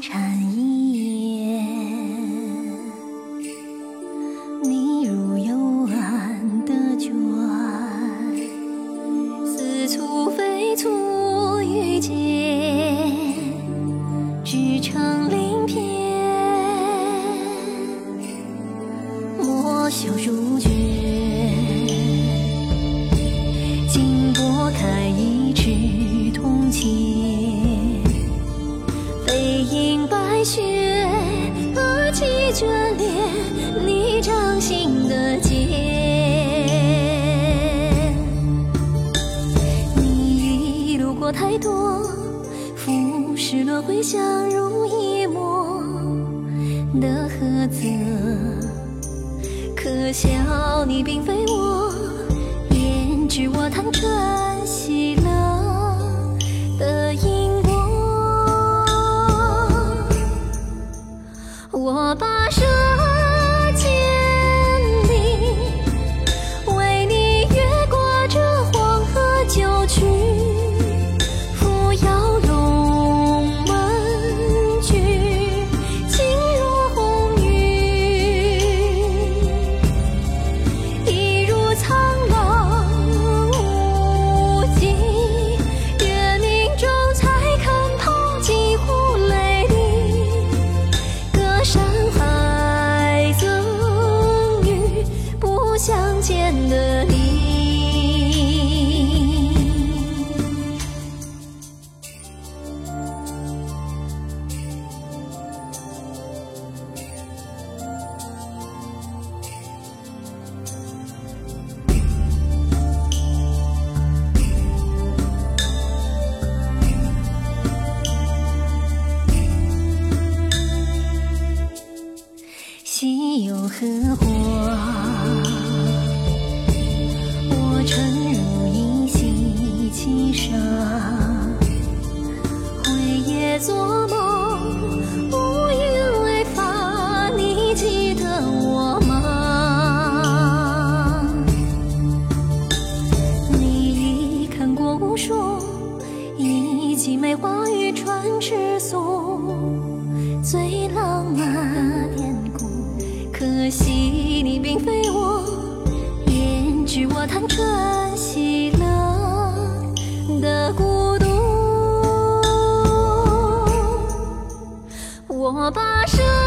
蝉衣。太多，浮世轮回相濡以沫的何泽。可笑你并非我，焉知我贪嗔有荷花，我沉入一袭轻纱，回夜做梦，乌云为发，你记得我吗？你看过无数一季梅花与传世俗，最。惜你并非我，编织我贪嗔喜乐的孤独。我跋涉。